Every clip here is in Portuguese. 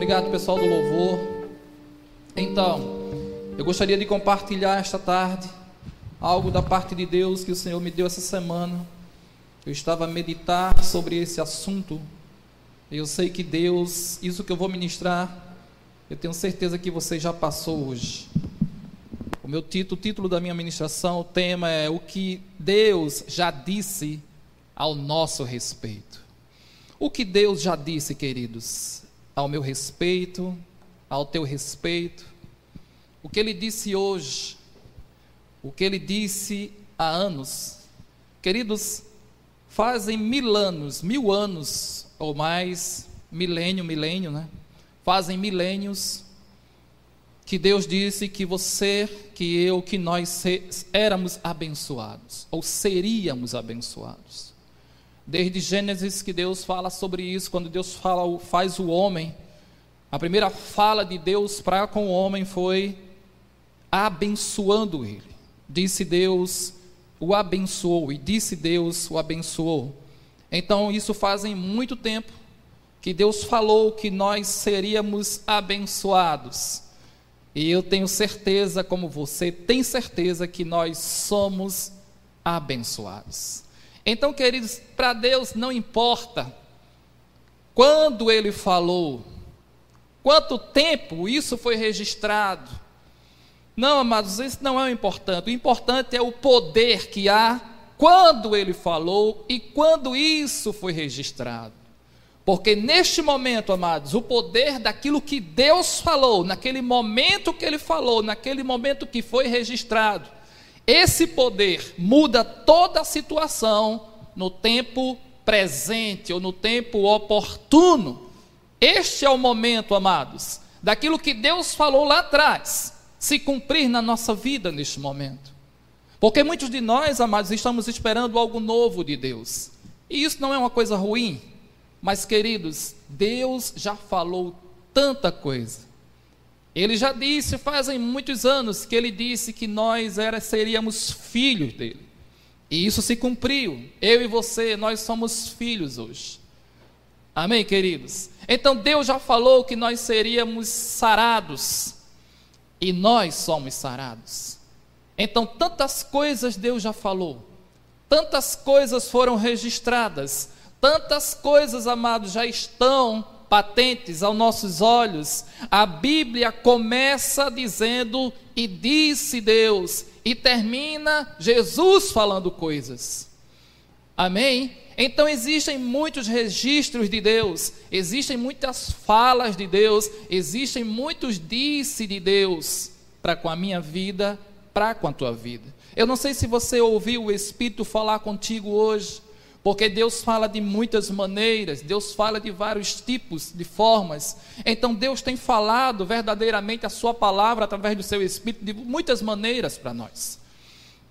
Obrigado, pessoal do louvor. Então, eu gostaria de compartilhar esta tarde algo da parte de Deus que o Senhor me deu essa semana. Eu estava a meditar sobre esse assunto. Eu sei que Deus, isso que eu vou ministrar, eu tenho certeza que você já passou hoje. O meu título, o título da minha ministração, o tema é o que Deus já disse ao nosso respeito. O que Deus já disse, queridos, ao meu respeito, ao teu respeito. O que ele disse hoje, o que ele disse há anos. Queridos, fazem mil anos, mil anos ou mais, milênio, milênio, né? Fazem milênios que Deus disse que você, que eu, que nós éramos abençoados, ou seríamos abençoados. Desde Gênesis que Deus fala sobre isso, quando Deus fala, faz o homem, a primeira fala de Deus para com o homem foi abençoando ele. Disse Deus, o abençoou, e disse Deus, o abençoou. Então, isso fazem muito tempo que Deus falou que nós seríamos abençoados. E eu tenho certeza, como você tem certeza, que nós somos abençoados. Então, queridos, para Deus não importa quando Ele falou, quanto tempo isso foi registrado. Não, amados, isso não é o importante. O importante é o poder que há quando Ele falou e quando isso foi registrado. Porque neste momento, amados, o poder daquilo que Deus falou, naquele momento que Ele falou, naquele momento que foi registrado, esse poder muda toda a situação no tempo presente ou no tempo oportuno. Este é o momento, amados, daquilo que Deus falou lá atrás, se cumprir na nossa vida neste momento. Porque muitos de nós, amados, estamos esperando algo novo de Deus. E isso não é uma coisa ruim, mas queridos, Deus já falou tanta coisa. Ele já disse, fazem muitos anos, que ele disse que nós era, seríamos filhos dele. E isso se cumpriu. Eu e você, nós somos filhos hoje. Amém, queridos? Então Deus já falou que nós seríamos sarados. E nós somos sarados. Então, tantas coisas Deus já falou. Tantas coisas foram registradas. Tantas coisas, amados, já estão patentes aos nossos olhos, a Bíblia começa dizendo e disse Deus, e termina Jesus falando coisas. Amém? Então existem muitos registros de Deus, existem muitas falas de Deus, existem muitos disse de Deus para com a minha vida, para com a tua vida. Eu não sei se você ouviu o Espírito falar contigo hoje. Porque Deus fala de muitas maneiras, Deus fala de vários tipos, de formas. Então Deus tem falado verdadeiramente a sua palavra através do seu espírito de muitas maneiras para nós.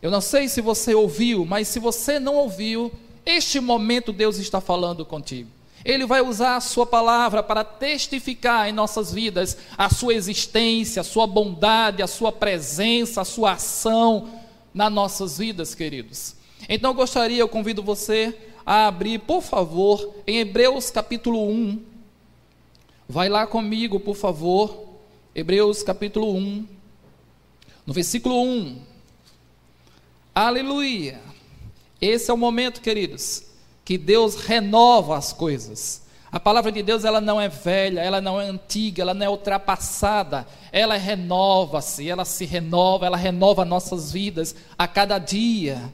Eu não sei se você ouviu, mas se você não ouviu, este momento Deus está falando contigo. Ele vai usar a sua palavra para testificar em nossas vidas a sua existência, a sua bondade, a sua presença, a sua ação nas nossas vidas, queridos. Então eu gostaria, eu convido você a abrir, por favor, em Hebreus capítulo 1. Vai lá comigo, por favor. Hebreus capítulo 1. No versículo 1. Aleluia. Esse é o momento, queridos, que Deus renova as coisas. A palavra de Deus ela não é velha, ela não é antiga, ela não é ultrapassada, ela renova-se, ela se renova, ela renova nossas vidas a cada dia.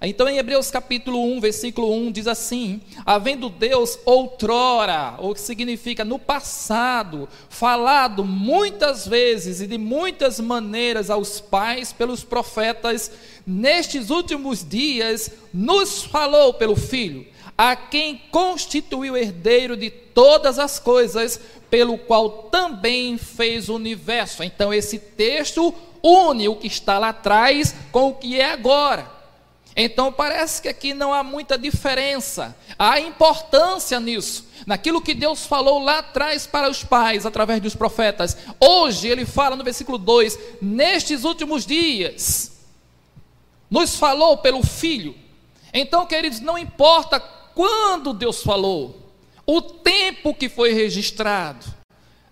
Então, em Hebreus capítulo 1, versículo 1, diz assim: Havendo Deus outrora, ou que significa no passado, falado muitas vezes e de muitas maneiras aos pais pelos profetas, nestes últimos dias nos falou pelo Filho, a quem constituiu herdeiro de todas as coisas, pelo qual também fez o universo. Então, esse texto une o que está lá atrás com o que é agora. Então parece que aqui não há muita diferença. Há importância nisso, naquilo que Deus falou lá atrás para os pais, através dos profetas. Hoje ele fala no versículo 2: nestes últimos dias, nos falou pelo Filho. Então, queridos, não importa quando Deus falou, o tempo que foi registrado,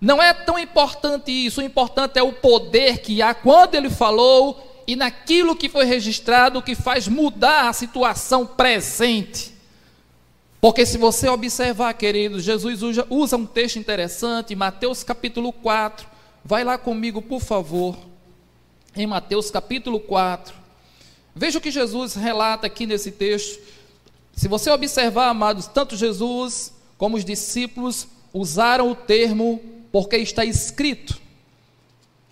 Não é tão importante isso, o importante é o poder que há quando ele falou e naquilo que foi registrado que faz mudar a situação presente. Porque se você observar, queridos, Jesus usa um texto interessante, Mateus capítulo 4. Vai lá comigo, por favor. Em Mateus capítulo 4. Veja o que Jesus relata aqui nesse texto. Se você observar, amados, tanto Jesus como os discípulos usaram o termo porque está escrito.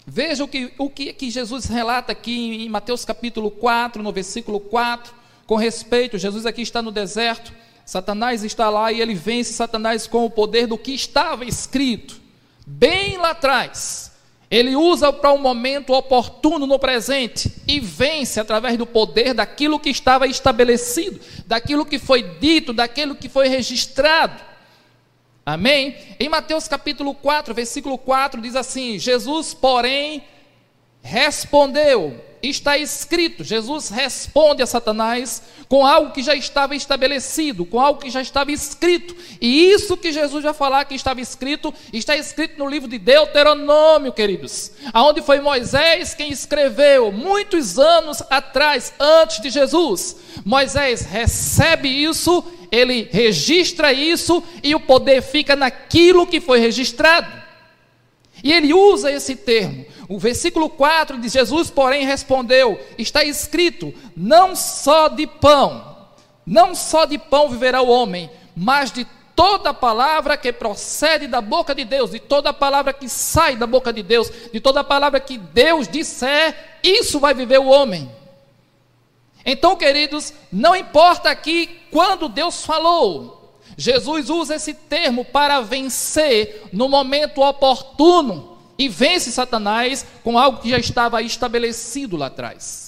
Veja o que, o que, que Jesus relata aqui em Mateus capítulo 4, no versículo 4, com respeito, Jesus aqui está no deserto, Satanás está lá e ele vence Satanás com o poder do que estava escrito, bem lá atrás. Ele usa para um momento oportuno no presente e vence através do poder daquilo que estava estabelecido, daquilo que foi dito, daquilo que foi registrado. Amém? Em Mateus capítulo 4, versículo 4 diz assim: Jesus, porém, respondeu: está escrito. Jesus responde a Satanás com algo que já estava estabelecido, com algo que já estava escrito. E isso que Jesus vai falar que estava escrito, está escrito no livro de Deuteronômio, queridos, aonde foi Moisés quem escreveu muitos anos atrás, antes de Jesus. Moisés recebe isso, ele registra isso e o poder fica naquilo que foi registrado. E ele usa esse termo. O versículo 4 de Jesus, porém, respondeu: está escrito, não só de pão, não só de pão viverá o homem, mas de toda palavra que procede da boca de Deus, de toda palavra que sai da boca de Deus, de toda palavra que Deus disser, isso vai viver o homem. Então, queridos, não importa aqui quando Deus falou, Jesus usa esse termo para vencer no momento oportuno e vence Satanás com algo que já estava estabelecido lá atrás.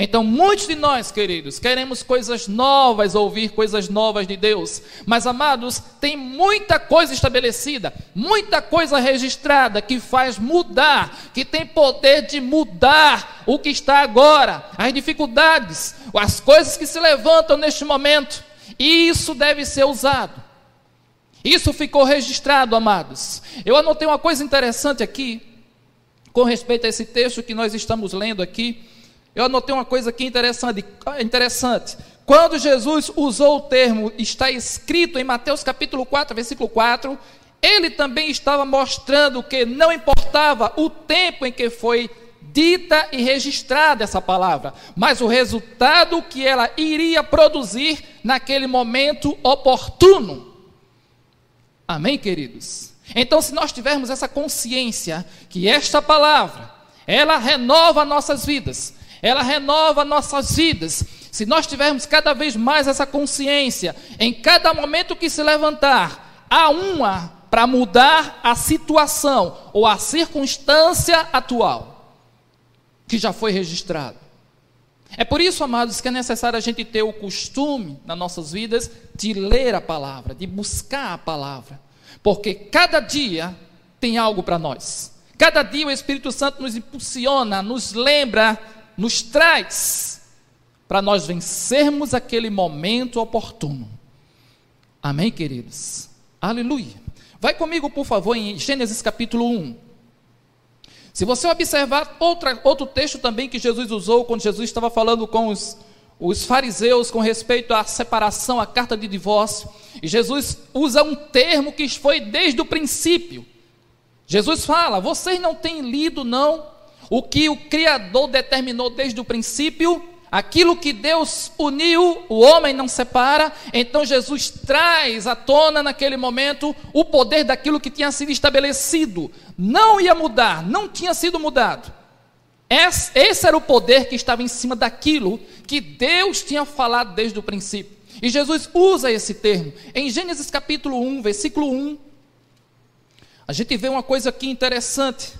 Então, muitos de nós, queridos, queremos coisas novas, ouvir coisas novas de Deus, mas amados, tem muita coisa estabelecida, muita coisa registrada que faz mudar, que tem poder de mudar o que está agora, as dificuldades, as coisas que se levantam neste momento. Isso deve ser usado. Isso ficou registrado, amados. Eu anotei uma coisa interessante aqui, com respeito a esse texto que nós estamos lendo aqui. Eu anotei uma coisa aqui interessante. interessante. Quando Jesus usou o termo está escrito em Mateus capítulo 4, versículo 4, ele também estava mostrando que não importava o tempo em que foi dita e registrada essa palavra, mas o resultado que ela iria produzir naquele momento oportuno. Amém, queridos? Então, se nós tivermos essa consciência que esta palavra, ela renova nossas vidas, ela renova nossas vidas. Se nós tivermos cada vez mais essa consciência, em cada momento que se levantar, há uma para mudar a situação ou a circunstância atual que já foi registrado. É por isso, amados, que é necessário a gente ter o costume nas nossas vidas de ler a palavra, de buscar a palavra, porque cada dia tem algo para nós. Cada dia o Espírito Santo nos impulsiona, nos lembra, nos traz para nós vencermos aquele momento oportuno. Amém, queridos? Aleluia. Vai comigo, por favor, em Gênesis capítulo 1. Se você observar outra, outro texto também que Jesus usou, quando Jesus estava falando com os, os fariseus com respeito à separação, à carta de divórcio, e Jesus usa um termo que foi desde o princípio. Jesus fala: vocês não têm lido, não, o que o Criador determinou desde o princípio Aquilo que Deus uniu, o homem não separa. Então Jesus traz à tona naquele momento o poder daquilo que tinha sido estabelecido. Não ia mudar, não tinha sido mudado. Esse era o poder que estava em cima daquilo que Deus tinha falado desde o princípio. E Jesus usa esse termo. Em Gênesis capítulo 1, versículo 1, a gente vê uma coisa aqui interessante.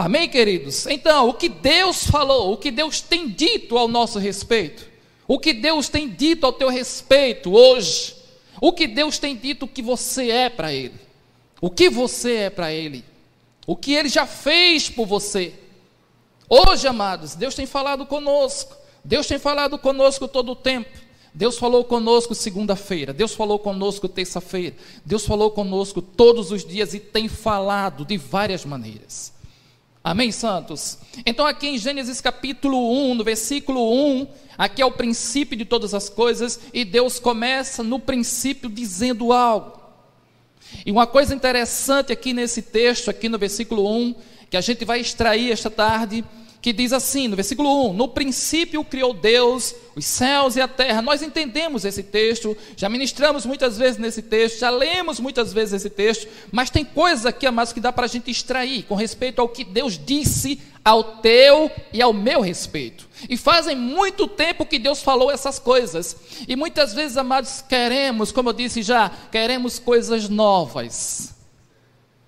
Amém, queridos? Então, o que Deus falou, o que Deus tem dito ao nosso respeito, o que Deus tem dito ao teu respeito hoje, o que Deus tem dito que você é para Ele, o que você é para Ele, o que Ele já fez por você. Hoje, amados, Deus tem falado conosco, Deus tem falado conosco todo o tempo. Deus falou conosco segunda-feira, Deus falou conosco terça-feira, Deus falou conosco todos os dias e tem falado de várias maneiras. Amém, santos? Então, aqui em Gênesis capítulo 1, no versículo 1, aqui é o princípio de todas as coisas, e Deus começa no princípio dizendo algo. E uma coisa interessante aqui nesse texto, aqui no versículo 1, que a gente vai extrair esta tarde, que diz assim, no versículo 1: No princípio criou Deus os céus e a terra. Nós entendemos esse texto, já ministramos muitas vezes nesse texto, já lemos muitas vezes esse texto, mas tem coisas aqui, amados, que dá para a gente extrair com respeito ao que Deus disse ao teu e ao meu respeito. E fazem muito tempo que Deus falou essas coisas. E muitas vezes, amados, queremos, como eu disse já, queremos coisas novas.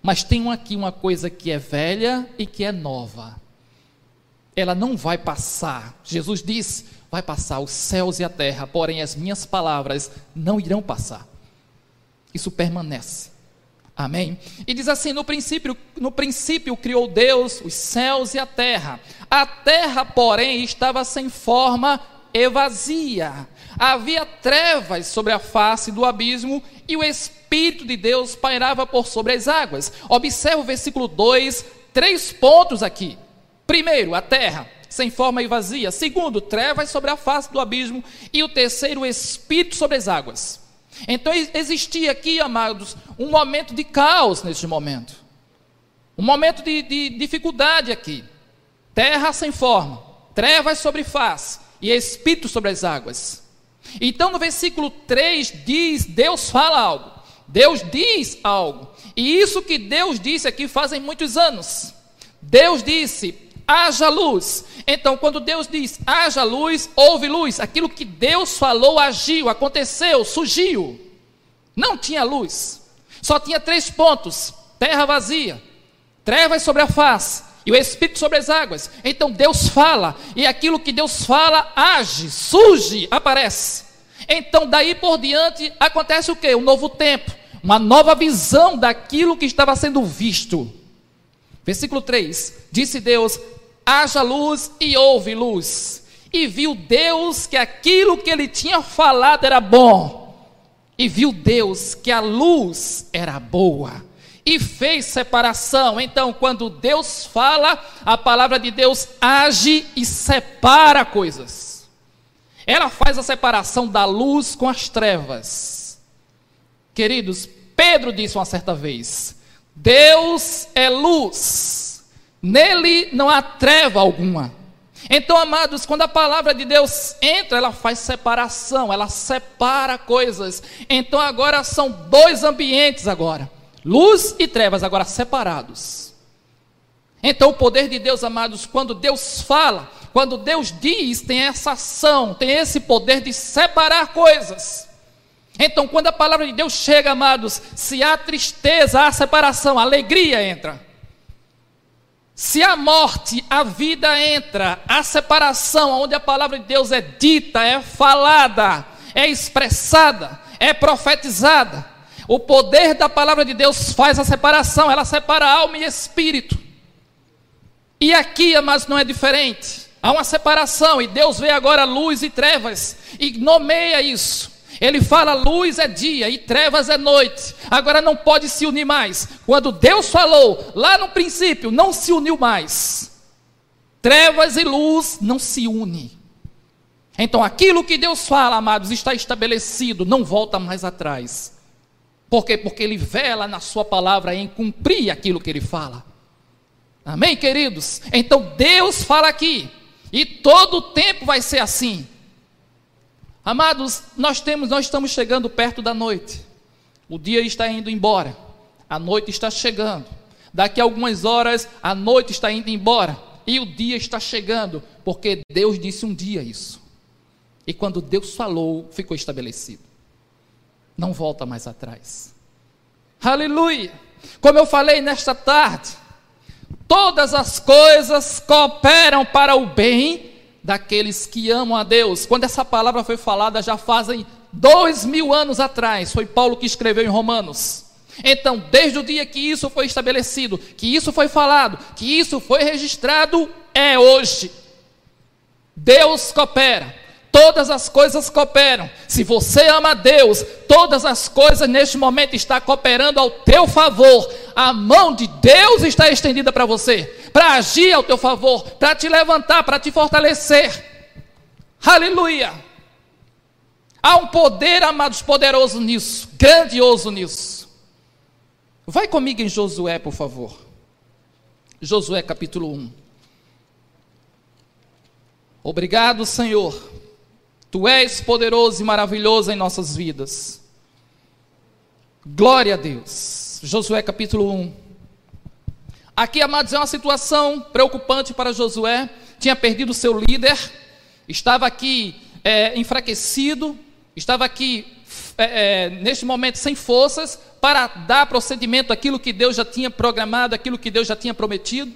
Mas tem aqui uma coisa que é velha e que é nova ela não vai passar. Jesus disse: vai passar os céus e a terra, porém as minhas palavras não irão passar. Isso permanece. Amém? E diz assim: no princípio, no princípio criou Deus os céus e a terra. A terra, porém, estava sem forma e vazia. Havia trevas sobre a face do abismo e o Espírito de Deus pairava por sobre as águas. Observe o versículo 2, três pontos aqui. Primeiro, a terra, sem forma e vazia. Segundo, trevas sobre a face do abismo. E o terceiro, o espírito sobre as águas. Então existia aqui, amados, um momento de caos neste momento. Um momento de, de dificuldade aqui. Terra sem forma, trevas sobre face e espírito sobre as águas. Então no versículo 3 diz: Deus fala algo. Deus diz algo. E isso que Deus disse aqui fazem muitos anos. Deus disse: haja luz. Então, quando Deus diz haja luz, houve luz. Aquilo que Deus falou agiu, aconteceu, surgiu. Não tinha luz. Só tinha três pontos: terra vazia, trevas sobre a face e o Espírito sobre as águas. Então Deus fala, e aquilo que Deus fala age, surge, aparece. Então daí por diante acontece o que? Um novo tempo, uma nova visão daquilo que estava sendo visto. Versículo 3: Disse Deus: haja luz e houve luz. E viu Deus que aquilo que ele tinha falado era bom. E viu Deus que a luz era boa. E fez separação. Então, quando Deus fala, a palavra de Deus age e separa coisas. Ela faz a separação da luz com as trevas. Queridos, Pedro disse uma certa vez: Deus é luz Nele não há treva alguma. Então, amados, quando a palavra de Deus entra, ela faz separação, ela separa coisas. Então, agora são dois ambientes agora. Luz e trevas agora separados. Então, o poder de Deus, amados, quando Deus fala, quando Deus diz, tem essa ação, tem esse poder de separar coisas. Então, quando a palavra de Deus chega, amados, se há tristeza, há separação, alegria entra. Se a morte, a vida entra, a separação, onde a palavra de Deus é dita, é falada, é expressada, é profetizada. O poder da palavra de Deus faz a separação, ela separa alma e espírito. E aqui, amados, não é diferente. Há uma separação e Deus vê agora luz e trevas e nomeia isso. Ele fala: luz é dia e trevas é noite. Agora não pode se unir mais. Quando Deus falou, lá no princípio, não se uniu mais. Trevas e luz não se unem. Então aquilo que Deus fala, amados, está estabelecido, não volta mais atrás. Por quê? Porque Ele vela na Sua palavra em cumprir aquilo que Ele fala. Amém, queridos? Então Deus fala aqui, e todo o tempo vai ser assim. Amados, nós temos, nós estamos chegando perto da noite. O dia está indo embora. A noite está chegando. Daqui a algumas horas a noite está indo embora e o dia está chegando, porque Deus disse um dia isso. E quando Deus falou, ficou estabelecido. Não volta mais atrás. Aleluia! Como eu falei nesta tarde, todas as coisas cooperam para o bem daqueles que amam a Deus. Quando essa palavra foi falada, já fazem dois mil anos atrás, foi Paulo que escreveu em Romanos. Então, desde o dia que isso foi estabelecido, que isso foi falado, que isso foi registrado, é hoje. Deus coopera, todas as coisas cooperam. Se você ama Deus, todas as coisas neste momento estão cooperando ao teu favor. A mão de Deus está estendida para você, para agir ao teu favor, para te levantar, para te fortalecer. Aleluia! Há um poder, amados, poderoso nisso, grandioso nisso. Vai comigo em Josué, por favor. Josué capítulo 1. Obrigado, Senhor Tu és poderoso e maravilhoso em nossas vidas. Glória a Deus. Josué capítulo 1. Aqui, amados, é uma situação preocupante para Josué. Tinha perdido seu líder, estava aqui é, enfraquecido, estava aqui é, é, neste momento sem forças para dar procedimento àquilo que Deus já tinha programado, aquilo que Deus já tinha prometido.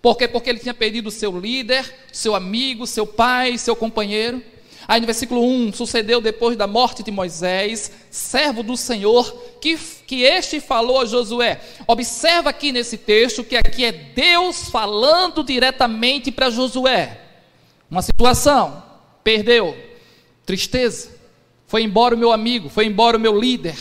Por quê? Porque ele tinha perdido seu líder, seu amigo, seu pai, seu companheiro. Aí no versículo 1, sucedeu depois da morte de Moisés, servo do Senhor, que, que este falou a Josué. Observa aqui nesse texto que aqui é Deus falando diretamente para Josué. Uma situação, perdeu, tristeza, foi embora o meu amigo, foi embora o meu líder.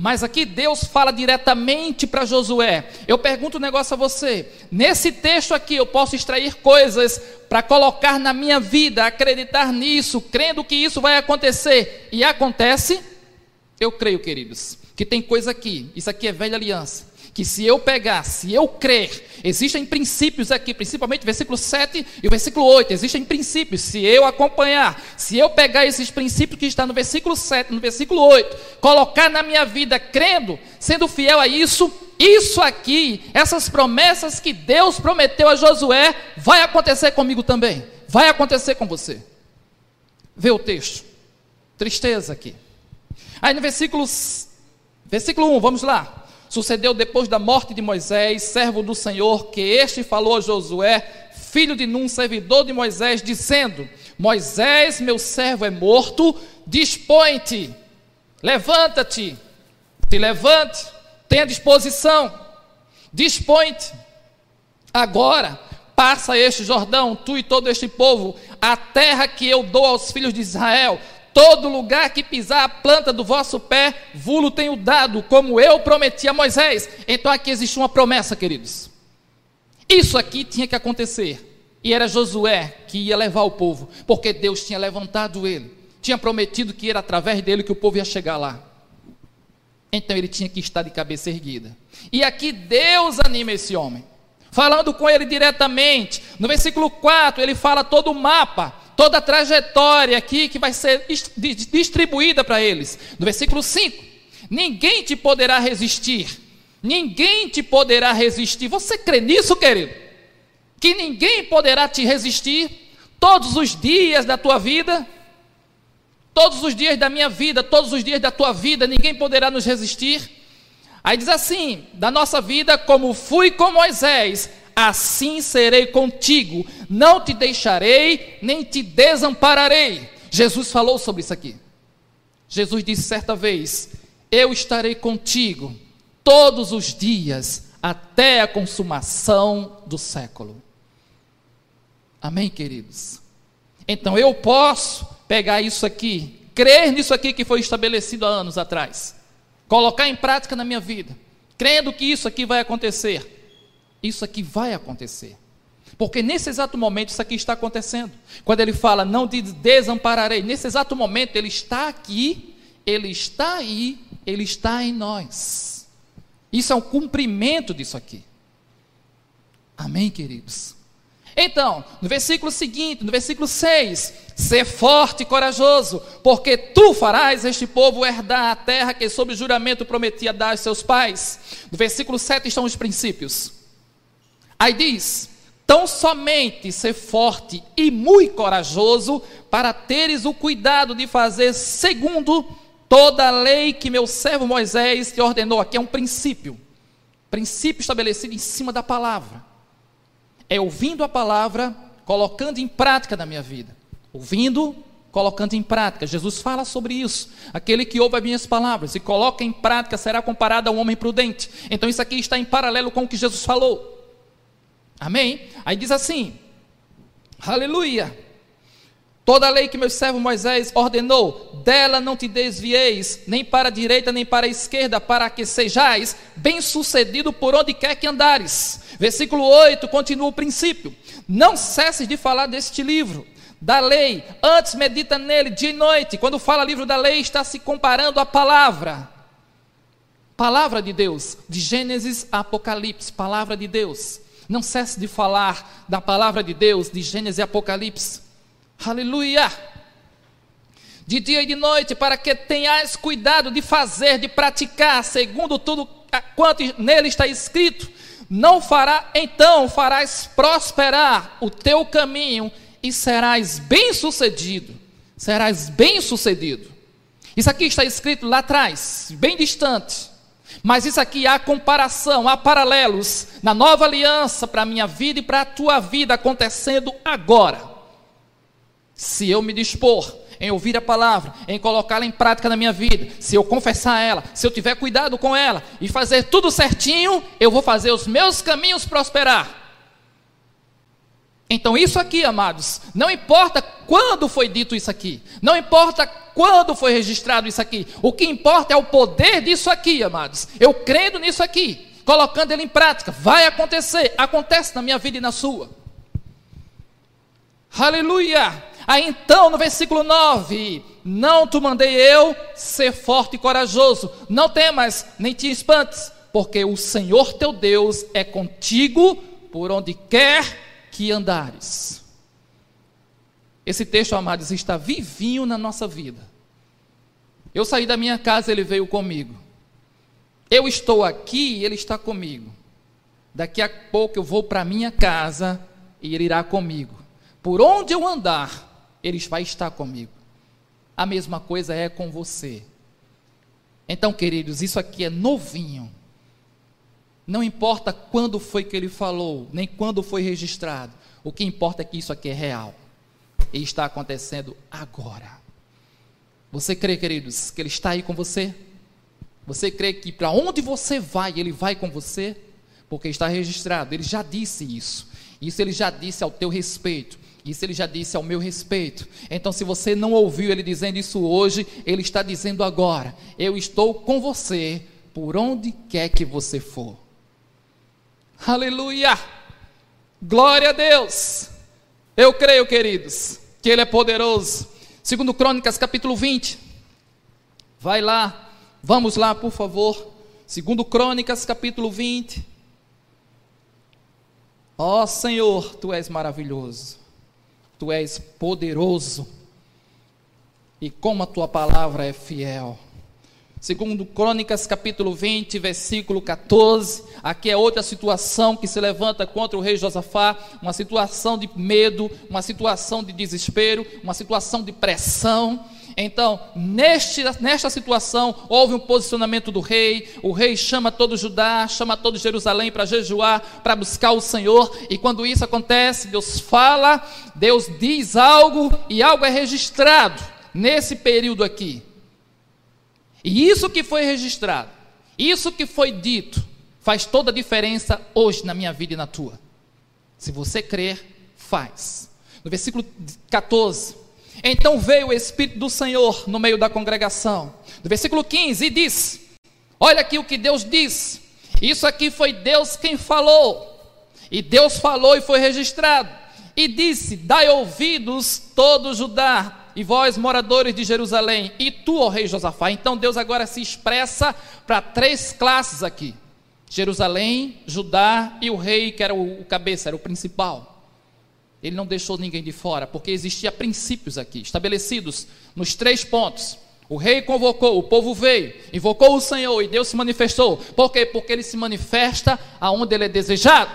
Mas aqui Deus fala diretamente para Josué. Eu pergunto um negócio a você. Nesse texto aqui eu posso extrair coisas para colocar na minha vida, acreditar nisso, crendo que isso vai acontecer. E acontece? Eu creio, queridos, que tem coisa aqui. Isso aqui é velha aliança que se eu pegar, se eu crer, existem princípios aqui, principalmente versículo 7 e o versículo 8, existem princípios, se eu acompanhar, se eu pegar esses princípios que está no versículo 7, no versículo 8, colocar na minha vida, crendo, sendo fiel a isso, isso aqui, essas promessas que Deus prometeu a Josué, vai acontecer comigo também, vai acontecer com você. Vê o texto, tristeza aqui. Aí no versículo, versículo 1, vamos lá. Sucedeu depois da morte de Moisés, servo do Senhor, que este falou a Josué, filho de Num, servidor de Moisés, dizendo: Moisés, meu servo, é morto, dispõe-te, levanta-te, te levante, tenha disposição, dispõe-te. Agora, passa este Jordão, tu e todo este povo, a terra que eu dou aos filhos de Israel, Todo lugar que pisar a planta do vosso pé, vulo tenho dado, como eu prometi a Moisés. Então aqui existe uma promessa, queridos. Isso aqui tinha que acontecer. E era Josué que ia levar o povo, porque Deus tinha levantado ele, tinha prometido que era através dele que o povo ia chegar lá. Então ele tinha que estar de cabeça erguida. E aqui Deus anima esse homem, falando com ele diretamente. No versículo 4, ele fala todo o mapa toda a trajetória aqui que vai ser distribuída para eles. No versículo 5: Ninguém te poderá resistir. Ninguém te poderá resistir. Você crê nisso, querido? Que ninguém poderá te resistir todos os dias da tua vida? Todos os dias da minha vida, todos os dias da tua vida, ninguém poderá nos resistir. Aí diz assim: da nossa vida, como fui com Moisés, assim serei contigo, não te deixarei, nem te desampararei. Jesus falou sobre isso aqui. Jesus disse certa vez: Eu estarei contigo todos os dias, até a consumação do século. Amém, queridos? Então eu posso pegar isso aqui, crer nisso aqui que foi estabelecido há anos atrás, colocar em prática na minha vida, crendo que isso aqui vai acontecer isso aqui vai acontecer. Porque nesse exato momento isso aqui está acontecendo. Quando ele fala, não te desampararei, nesse exato momento ele está aqui, ele está aí, ele está em nós. Isso é um cumprimento disso aqui. Amém, queridos? Então, no versículo seguinte, no versículo 6, ser forte e corajoso, porque tu farás este povo herdar a terra que sob juramento prometia dar aos seus pais. No versículo 7 estão os princípios. Aí diz: tão somente ser forte e muito corajoso, para teres o cuidado de fazer segundo toda a lei que meu servo Moisés te ordenou. Aqui é um princípio, princípio estabelecido em cima da palavra. É ouvindo a palavra, colocando em prática na minha vida. Ouvindo, colocando em prática. Jesus fala sobre isso. Aquele que ouve as minhas palavras e coloca em prática será comparado a um homem prudente. Então isso aqui está em paralelo com o que Jesus falou. Amém? Aí diz assim: Aleluia. Toda a lei que meu servo Moisés ordenou, dela não te desvieis, nem para a direita, nem para a esquerda, para que sejais bem-sucedido por onde quer que andares. Versículo 8 continua o princípio. Não cesses de falar deste livro, da lei, antes medita nele dia e noite. Quando fala livro da lei, está se comparando à palavra. Palavra de Deus, de Gênesis a Apocalipse, palavra de Deus. Não cesse de falar da palavra de Deus, de Gênesis e Apocalipse. Aleluia! De dia e de noite, para que tenhais cuidado de fazer, de praticar, segundo tudo quanto nele está escrito. Não fará, então farás prosperar o teu caminho e serás bem-sucedido. Serás bem-sucedido. Isso aqui está escrito lá atrás, bem distante. Mas isso aqui há comparação, há paralelos na nova aliança para a minha vida e para a tua vida acontecendo agora. Se eu me dispor em ouvir a palavra, em colocá-la em prática na minha vida, se eu confessar ela, se eu tiver cuidado com ela e fazer tudo certinho, eu vou fazer os meus caminhos prosperar. Então, isso aqui, amados, não importa quando foi dito isso aqui, não importa quando foi registrado isso aqui, o que importa é o poder disso aqui, amados. Eu crendo nisso aqui, colocando ele em prática, vai acontecer, acontece na minha vida e na sua. Aleluia! Aí então, no versículo 9: Não te mandei eu ser forte e corajoso, não temas, nem te espantes, porque o Senhor teu Deus é contigo por onde quer que andares. Esse texto, amados, está vivinho na nossa vida. Eu saí da minha casa, ele veio comigo. Eu estou aqui, ele está comigo. Daqui a pouco eu vou para minha casa e ele irá comigo. Por onde eu andar, ele vai estar comigo. A mesma coisa é com você. Então, queridos, isso aqui é novinho. Não importa quando foi que ele falou, nem quando foi registrado. O que importa é que isso aqui é real. E está acontecendo agora. Você crê, queridos, que ele está aí com você? Você crê que para onde você vai, ele vai com você? Porque está registrado, ele já disse isso. Isso ele já disse ao teu respeito. Isso ele já disse ao meu respeito. Então, se você não ouviu ele dizendo isso hoje, ele está dizendo agora: Eu estou com você por onde quer que você for. Aleluia! Glória a Deus! Eu creio, queridos, que Ele é poderoso. Segundo Crônicas, capítulo 20. Vai lá, vamos lá, por favor. Segundo Crônicas, capítulo 20. Ó oh, Senhor, Tu és maravilhoso. Tu és poderoso e como a tua palavra é fiel. Segundo Crônicas capítulo 20, versículo 14, aqui é outra situação que se levanta contra o rei Josafá, uma situação de medo, uma situação de desespero, uma situação de pressão. Então, neste, nesta situação, houve um posicionamento do rei. O rei chama todo Judá, chama todo Jerusalém para jejuar, para buscar o Senhor. E quando isso acontece, Deus fala, Deus diz algo e algo é registrado nesse período aqui. E isso que foi registrado, isso que foi dito, faz toda a diferença hoje na minha vida e na tua. Se você crer, faz. No versículo 14. Então veio o Espírito do Senhor no meio da congregação. No versículo 15, e diz: Olha aqui o que Deus diz. Isso aqui foi Deus quem falou. E Deus falou e foi registrado. E disse: Dai ouvidos todo Judá, e vós, moradores de Jerusalém, e tu, ó rei Josafá. Então Deus agora se expressa para três classes aqui: Jerusalém, Judá e o rei, que era o cabeça, era o principal. Ele não deixou ninguém de fora, porque existia princípios aqui, estabelecidos nos três pontos. O rei convocou, o povo veio, invocou o Senhor e Deus se manifestou. Por quê? Porque ele se manifesta aonde ele é desejado.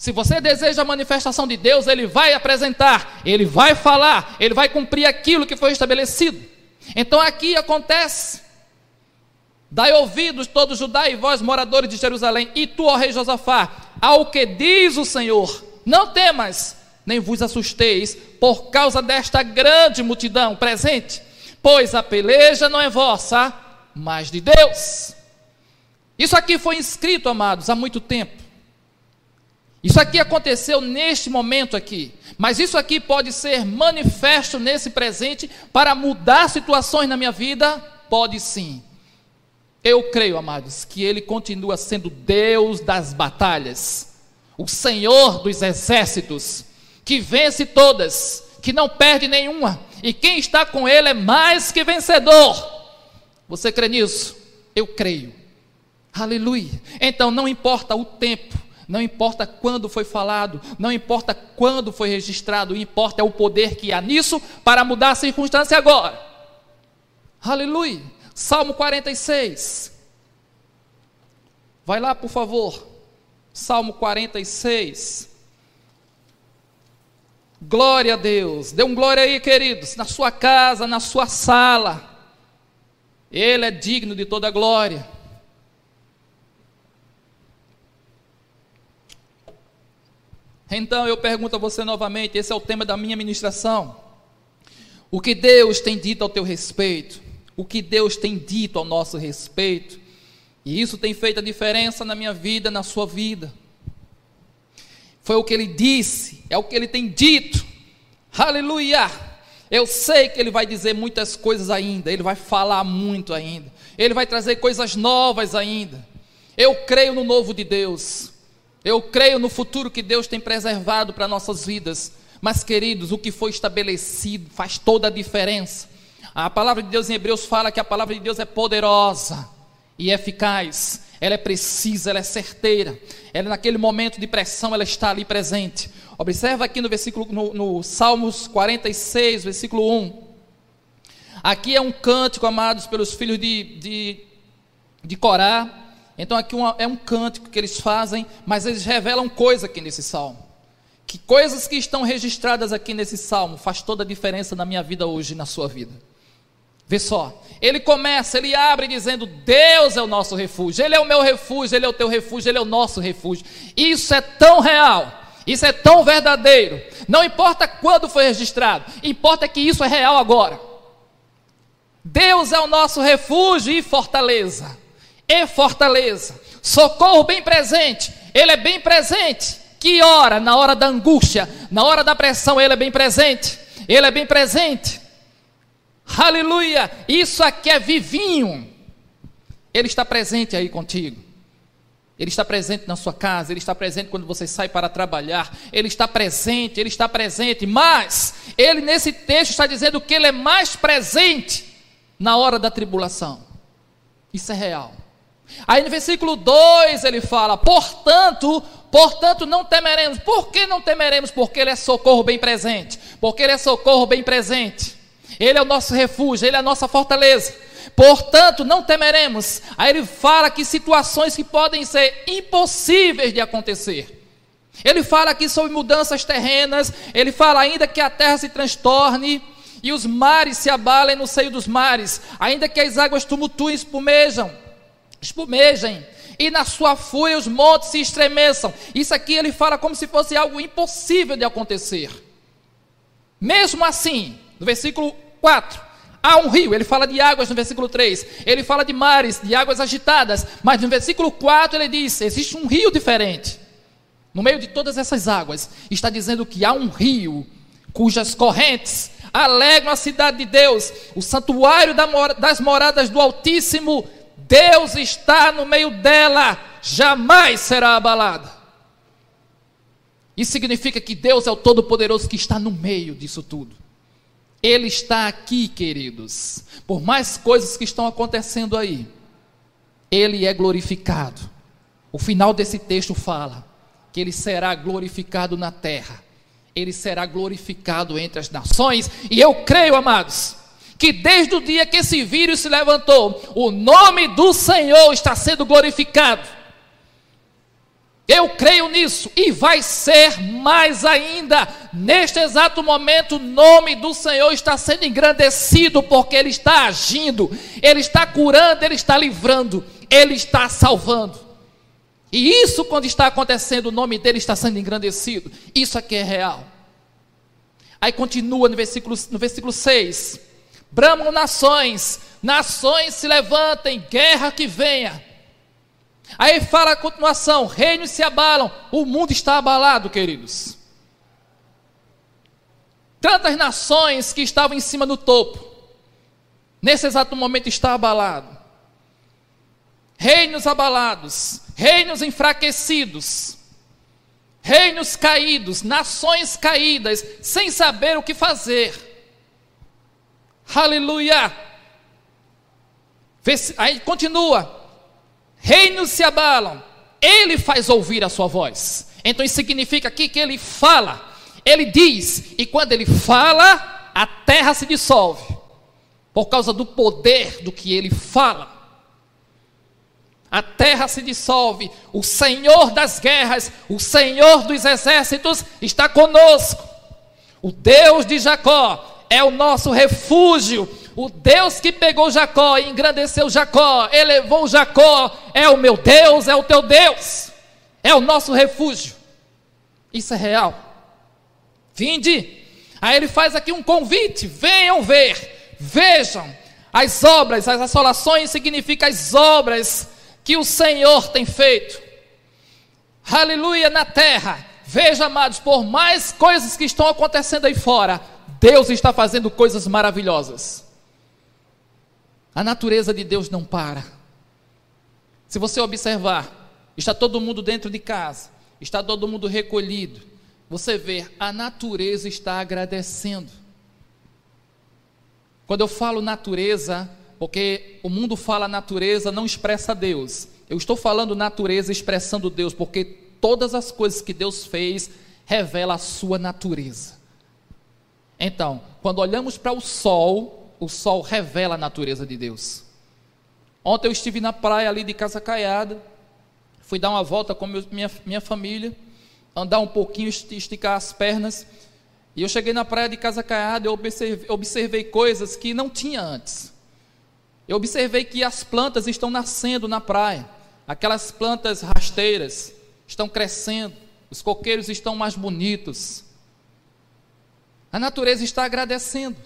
Se você deseja a manifestação de Deus, ele vai apresentar, ele vai falar, ele vai cumprir aquilo que foi estabelecido. Então aqui acontece. Dai ouvidos todos Judá e vós, moradores de Jerusalém, e tu, ó rei Josafá, ao que diz o Senhor não temas, nem vos assusteis por causa desta grande multidão presente, pois a peleja não é vossa, mas de Deus. Isso aqui foi escrito, amados, há muito tempo. Isso aqui aconteceu neste momento aqui, mas isso aqui pode ser manifesto nesse presente para mudar situações na minha vida? Pode sim. Eu creio, amados, que Ele continua sendo Deus das batalhas, o Senhor dos exércitos, que vence todas, que não perde nenhuma, e quem está com Ele é mais que vencedor. Você crê nisso? Eu creio. Aleluia. Então não importa o tempo, não importa quando foi falado, não importa quando foi registrado, importa é o poder que há nisso para mudar a circunstância agora. Aleluia. Salmo 46. Vai lá, por favor. Salmo 46. Glória a Deus. Dê um glória aí, queridos, na sua casa, na sua sala. Ele é digno de toda glória. Então eu pergunto a você novamente, esse é o tema da minha ministração. O que Deus tem dito ao teu respeito? O que Deus tem dito ao nosso respeito? E isso tem feito a diferença na minha vida, na sua vida. Foi o que ele disse, é o que ele tem dito. Aleluia! Eu sei que ele vai dizer muitas coisas ainda, ele vai falar muito ainda, ele vai trazer coisas novas ainda. Eu creio no novo de Deus. Eu creio no futuro que Deus tem preservado para nossas vidas. Mas, queridos, o que foi estabelecido faz toda a diferença. A palavra de Deus em Hebreus fala que a palavra de Deus é poderosa e eficaz. Ela é precisa, ela é certeira. Ela, naquele momento de pressão, ela está ali presente. Observa aqui no versículo, no, no Salmos 46, versículo 1. Aqui é um cântico, amados, pelos filhos de, de, de Corá então aqui uma, é um cântico que eles fazem, mas eles revelam coisa aqui nesse salmo. Que coisas que estão registradas aqui nesse salmo faz toda a diferença na minha vida hoje e na sua vida. Vê só, ele começa, ele abre dizendo: Deus é o nosso refúgio, Ele é o meu refúgio, Ele é o teu refúgio, Ele é o nosso refúgio. Isso é tão real, isso é tão verdadeiro. Não importa quando foi registrado, importa que isso é real agora. Deus é o nosso refúgio e fortaleza e fortaleza. Socorro bem presente, Ele é bem presente. Que hora? Na hora da angústia, na hora da pressão, Ele é bem presente. Ele é bem presente. Aleluia! Isso aqui é vivinho. Ele está presente aí contigo. Ele está presente na sua casa, ele está presente quando você sai para trabalhar, ele está presente, ele está presente, mas ele nesse texto está dizendo que ele é mais presente na hora da tribulação. Isso é real. Aí no versículo 2 ele fala: portanto, portanto não temeremos. Por que não temeremos? Porque ele é socorro bem presente. Porque ele é socorro bem presente. Ele é o nosso refúgio, ele é a nossa fortaleza. Portanto, não temeremos. Aí ele fala que situações que podem ser impossíveis de acontecer. Ele fala aqui sobre mudanças terrenas, ele fala ainda que a terra se transtorne e os mares se abalem no seio dos mares, ainda que as águas tumultuem e espumejam espumejem, e na sua fúria os montes se estremeçam. Isso aqui ele fala como se fosse algo impossível de acontecer. Mesmo assim, no versículo 4, há um rio, ele fala de águas no versículo 3, ele fala de mares, de águas agitadas, mas no versículo 4 ele diz: existe um rio diferente. No meio de todas essas águas, está dizendo que há um rio cujas correntes alegram a cidade de Deus, o santuário das moradas do Altíssimo Deus está no meio dela, jamais será abalada. Isso significa que Deus é o Todo-Poderoso que está no meio disso tudo. Ele está aqui, queridos. Por mais coisas que estão acontecendo aí, Ele é glorificado. O final desse texto fala que Ele será glorificado na terra, Ele será glorificado entre as nações, e eu creio, amados, que desde o dia que esse vírus se levantou, o nome do Senhor está sendo glorificado. Eu creio nisso e vai ser mais ainda. Neste exato momento, o nome do Senhor está sendo engrandecido porque Ele está agindo, Ele está curando, Ele está livrando, Ele está salvando. E isso, quando está acontecendo, o nome dele está sendo engrandecido. Isso aqui é real. Aí continua no versículo, no versículo 6 bramam nações, nações se levantem, guerra que venha. Aí fala a continuação: reinos se abalam, o mundo está abalado, queridos. Tantas nações que estavam em cima do topo, nesse exato momento está abalado. Reinos abalados, reinos enfraquecidos, reinos caídos, nações caídas, sem saber o que fazer. Aleluia! Aí continua: reinos se abalam, ele faz ouvir a sua voz. Então isso significa aqui que ele fala, ele diz, e quando ele fala, a terra se dissolve, por causa do poder do que ele fala. A terra se dissolve, o Senhor das guerras, o Senhor dos exércitos está conosco. O Deus de Jacó é o nosso refúgio, o Deus que pegou Jacó e engrandeceu Jacó, elevou Jacó, é o meu Deus, é o teu Deus, é o nosso refúgio. Isso é real. Vinde. Aí ele faz aqui um convite: venham ver, vejam as obras, as assolações significam as obras que o Senhor tem feito. Aleluia na terra. Veja, amados, por mais coisas que estão acontecendo aí fora, Deus está fazendo coisas maravilhosas. A natureza de Deus não para. Se você observar, está todo mundo dentro de casa, está todo mundo recolhido. Você vê, a natureza está agradecendo. Quando eu falo natureza, porque o mundo fala natureza, não expressa Deus. Eu estou falando natureza expressando Deus, porque todas as coisas que Deus fez revela a sua natureza. Então, quando olhamos para o sol, o sol revela a natureza de Deus. Ontem eu estive na praia ali de Casa Caiada, fui dar uma volta com minha, minha família, andar um pouquinho, esticar as pernas, e eu cheguei na praia de Casa Caiada e observei, observei coisas que não tinha antes. Eu observei que as plantas estão nascendo na praia, aquelas plantas rasteiras estão crescendo, os coqueiros estão mais bonitos. A natureza está agradecendo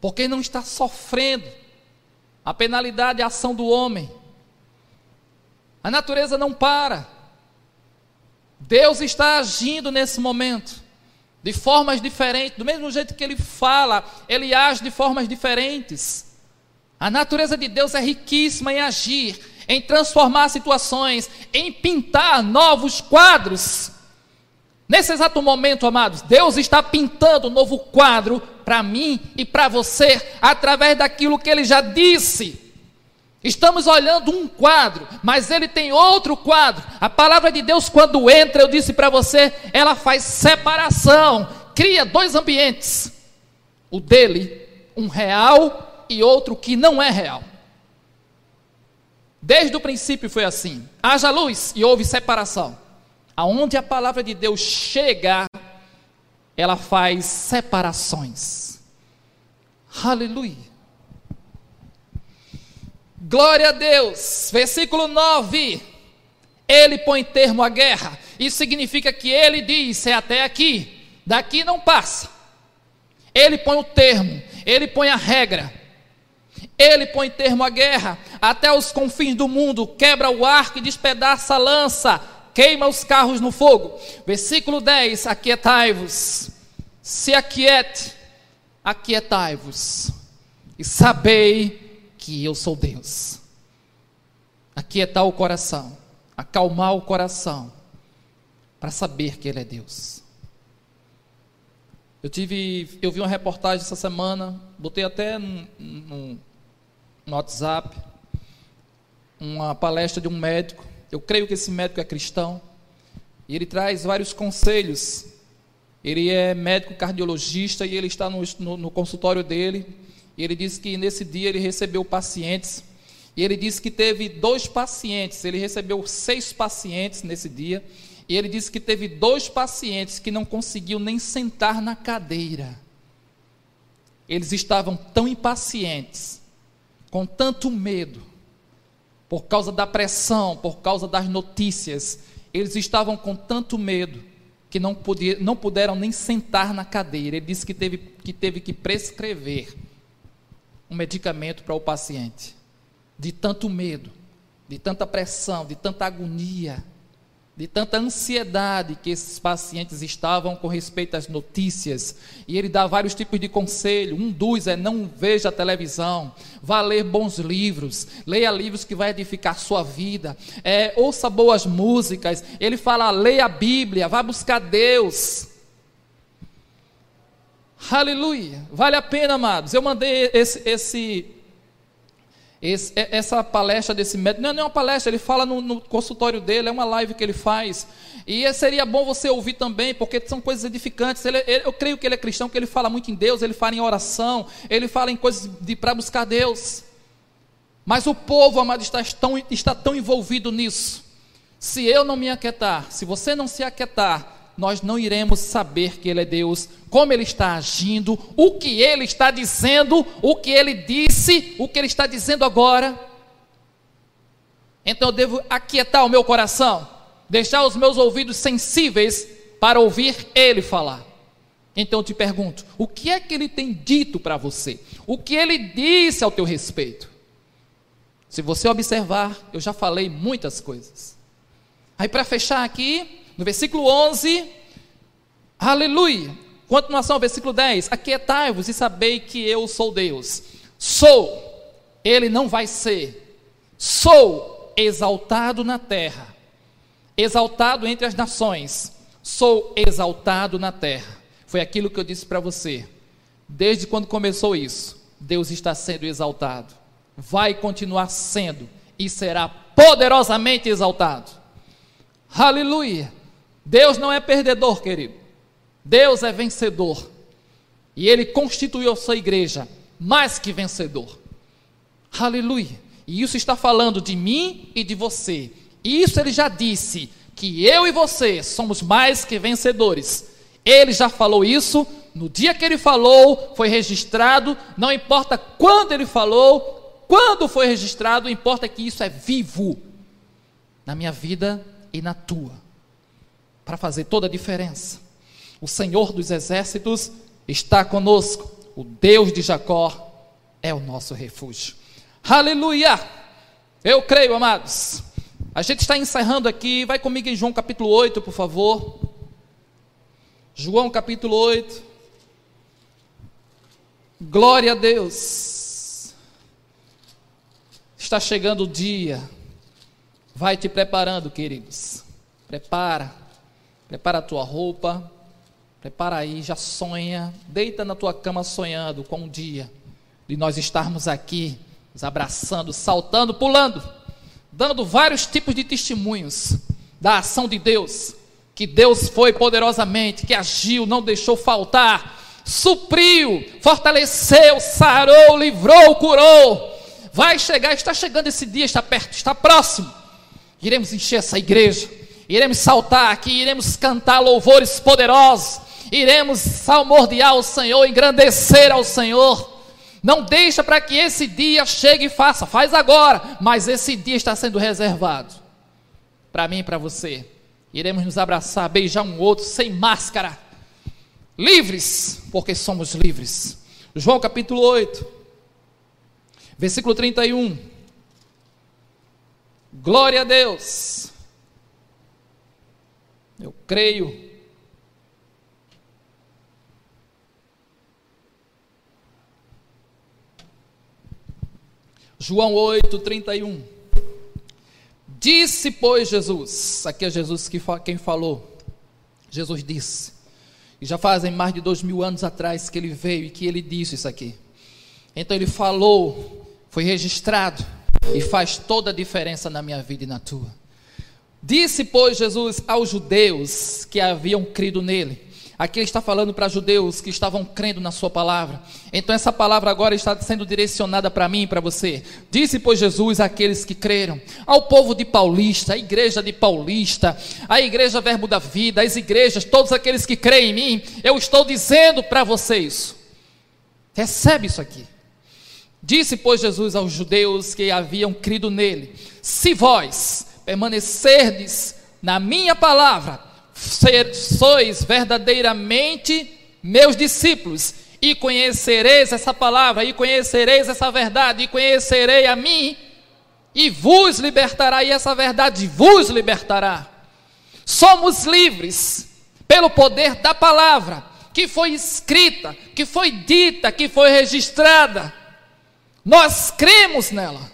porque não está sofrendo a penalidade e a ação do homem. A natureza não para. Deus está agindo nesse momento, de formas diferentes, do mesmo jeito que Ele fala, Ele age de formas diferentes. A natureza de Deus é riquíssima em agir, em transformar situações, em pintar novos quadros. Nesse exato momento, amados, Deus está pintando um novo quadro para mim e para você, através daquilo que Ele já disse. Estamos olhando um quadro, mas ele tem outro quadro. A palavra de Deus, quando entra, eu disse para você, ela faz separação, cria dois ambientes: o dele, um real, e outro que não é real. Desde o princípio foi assim: haja luz e houve separação. Aonde a palavra de Deus chega, ela faz separações. Aleluia. Glória a Deus. Versículo 9. Ele põe termo à guerra. Isso significa que ele diz: é até aqui, daqui não passa. Ele põe o termo, ele põe a regra. Ele põe termo à guerra, até os confins do mundo, quebra o arco e despedaça a lança, queima os carros no fogo. Versículo 10: Aquietai-vos, se aquiete, aquietai-vos, e sabei que eu sou Deus. Aquietar o coração, acalmar o coração, para saber que Ele é Deus. Eu tive, eu vi uma reportagem essa semana, botei até no, no, no WhatsApp, uma palestra de um médico eu creio que esse médico é cristão. E ele traz vários conselhos. Ele é médico cardiologista e ele está no, no, no consultório dele. E ele disse que nesse dia ele recebeu pacientes. E ele disse que teve dois pacientes. Ele recebeu seis pacientes nesse dia. E ele disse que teve dois pacientes que não conseguiam nem sentar na cadeira. Eles estavam tão impacientes, com tanto medo, por causa da pressão, por causa das notícias, eles estavam com tanto medo que não, podia, não puderam nem sentar na cadeira. Ele disse que teve que, teve que prescrever um medicamento para o paciente, de tanto medo. de tanta pressão, de tanta agonia, de tanta ansiedade que esses pacientes estavam com respeito às notícias. E ele dá vários tipos de conselho. Um dos é não veja a televisão, vá ler bons livros, leia livros que vai edificar sua vida, é, ouça boas músicas. Ele fala, leia a Bíblia, vá buscar Deus. Aleluia. Vale a pena, amados. Eu mandei esse, esse esse, é, essa palestra desse médico, não é uma palestra, ele fala no, no, consultório dele, é uma live que ele faz. E seria bom você ouvir também, porque são coisas edificantes. Ele, ele, eu creio que ele é cristão, que ele fala muito em Deus, ele fala em oração, ele fala em coisas para buscar Deus. Mas o povo, amado, está tão, está tão envolvido nisso. Se eu não me aquietar, se você não se aquietar, nós não iremos saber que Ele é Deus, como Ele está agindo, o que Ele está dizendo, o que Ele disse, o que Ele está dizendo agora. Então eu devo aquietar o meu coração, deixar os meus ouvidos sensíveis para ouvir Ele falar. Então eu te pergunto: o que é que Ele tem dito para você? O que Ele disse ao teu respeito? Se você observar, eu já falei muitas coisas. Aí para fechar aqui, no versículo 11, aleluia. Continuação, versículo 10: Aquietai-vos e sabei que eu sou Deus. Sou, ele não vai ser. Sou exaltado na terra, exaltado entre as nações. Sou exaltado na terra. Foi aquilo que eu disse para você. Desde quando começou isso, Deus está sendo exaltado. Vai continuar sendo e será poderosamente exaltado. Aleluia. Deus não é perdedor, querido. Deus é vencedor. E Ele constituiu a sua igreja mais que vencedor. Aleluia. E isso está falando de mim e de você. E isso Ele já disse, que eu e você somos mais que vencedores. Ele já falou isso, no dia que Ele falou, foi registrado, não importa quando Ele falou, quando foi registrado, importa que isso é vivo na minha vida e na tua para fazer toda a diferença. O Senhor dos exércitos está conosco. O Deus de Jacó é o nosso refúgio. Aleluia! Eu creio, amados. A gente está encerrando aqui. Vai comigo em João capítulo 8, por favor. João capítulo 8. Glória a Deus. Está chegando o dia. Vai te preparando, queridos. Prepara Prepara a tua roupa, prepara aí, já sonha, deita na tua cama sonhando com um dia de nós estarmos aqui, nos abraçando, saltando, pulando, dando vários tipos de testemunhos da ação de Deus, que Deus foi poderosamente, que agiu, não deixou faltar, supriu, fortaleceu, sarou, livrou, curou. Vai chegar, está chegando esse dia, está perto, está próximo. Iremos encher essa igreja iremos saltar aqui, iremos cantar louvores poderosos, iremos salmordear ao Senhor, engrandecer ao Senhor. Não deixa para que esse dia chegue e faça, faz agora, mas esse dia está sendo reservado para mim e para você. Iremos nos abraçar, beijar um outro sem máscara, livres, porque somos livres. João capítulo 8, versículo 31. Glória a Deus. Eu creio. João 8, 31. Disse, pois, Jesus, aqui é Jesus que, quem falou. Jesus disse, e já fazem mais de dois mil anos atrás que ele veio e que ele disse isso aqui. Então ele falou, foi registrado e faz toda a diferença na minha vida e na tua. Disse, pois, Jesus aos judeus que haviam crido nele. Aqui ele está falando para judeus que estavam crendo na sua palavra. Então essa palavra agora está sendo direcionada para mim e para você. Disse, pois, Jesus àqueles que creram, ao povo de Paulista, à igreja de Paulista, à igreja Verbo da Vida, às igrejas, todos aqueles que creem em mim, eu estou dizendo para vocês. Recebe isso aqui. Disse, pois, Jesus aos judeus que haviam crido nele: Se vós permanecerdes na minha palavra, ser, sois verdadeiramente meus discípulos, e conhecereis essa palavra, e conhecereis essa verdade, e conhecerei a mim, e vos libertará, e essa verdade vos libertará. Somos livres pelo poder da palavra que foi escrita, que foi dita, que foi registrada. Nós cremos nela.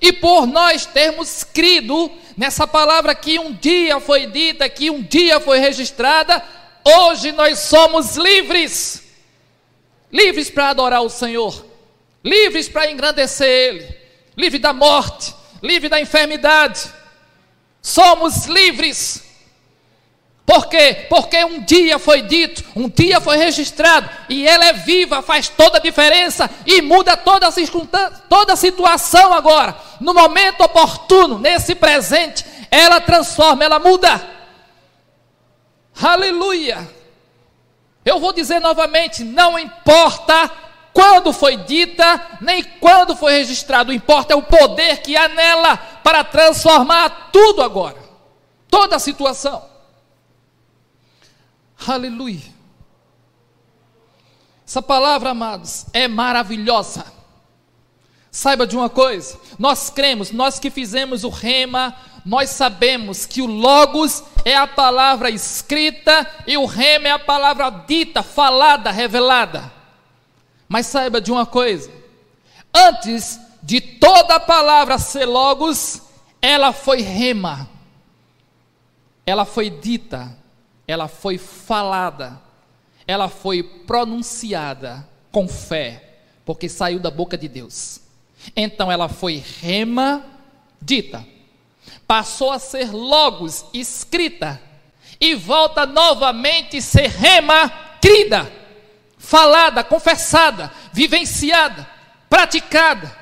E por nós termos crido nessa palavra que um dia foi dita, que um dia foi registrada, hoje nós somos livres. Livres para adorar o Senhor, livres para engrandecer Ele, livre da morte, livre da enfermidade. Somos livres. Por quê? Porque um dia foi dito, um dia foi registrado, e ela é viva, faz toda a diferença e muda toda a toda a situação agora. No momento oportuno, nesse presente, ela transforma, ela muda. Aleluia! Eu vou dizer novamente: não importa quando foi dita, nem quando foi registrado, importa é o poder que há nela para transformar tudo agora, toda a situação. Aleluia. Essa palavra, amados, é maravilhosa. Saiba de uma coisa: nós cremos, nós que fizemos o rema, nós sabemos que o Logos é a palavra escrita e o rema é a palavra dita, falada, revelada. Mas saiba de uma coisa: antes de toda a palavra ser Logos, ela foi rema, ela foi dita, ela foi falada, ela foi pronunciada com fé, porque saiu da boca de Deus. Então ela foi rema dita, passou a ser logos escrita e volta novamente a ser rema crida, falada, confessada, vivenciada, praticada.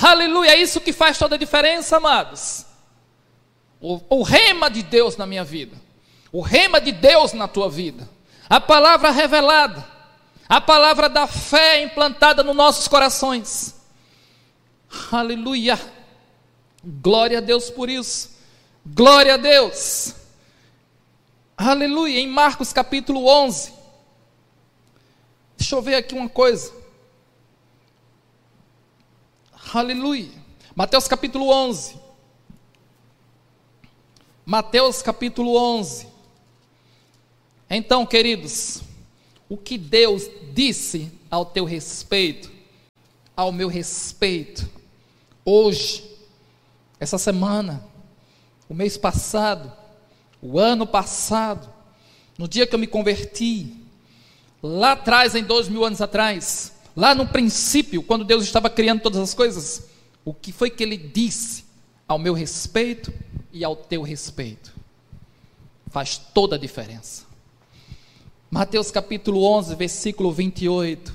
Aleluia, é isso que faz toda a diferença, amados. O, o rema de Deus na minha vida. O rema de Deus na tua vida. A palavra revelada. A palavra da fé implantada nos nossos corações. Aleluia. Glória a Deus por isso. Glória a Deus. Aleluia. Em Marcos capítulo 11. Deixa eu ver aqui uma coisa. Aleluia. Mateus capítulo 11. Mateus capítulo 11. Então, queridos, o que Deus disse ao teu respeito, ao meu respeito, hoje, essa semana, o mês passado, o ano passado, no dia que eu me converti, lá atrás, em dois mil anos atrás, lá no princípio, quando Deus estava criando todas as coisas, o que foi que Ele disse ao meu respeito? e ao teu respeito. Faz toda a diferença. Mateus capítulo 11, versículo 28.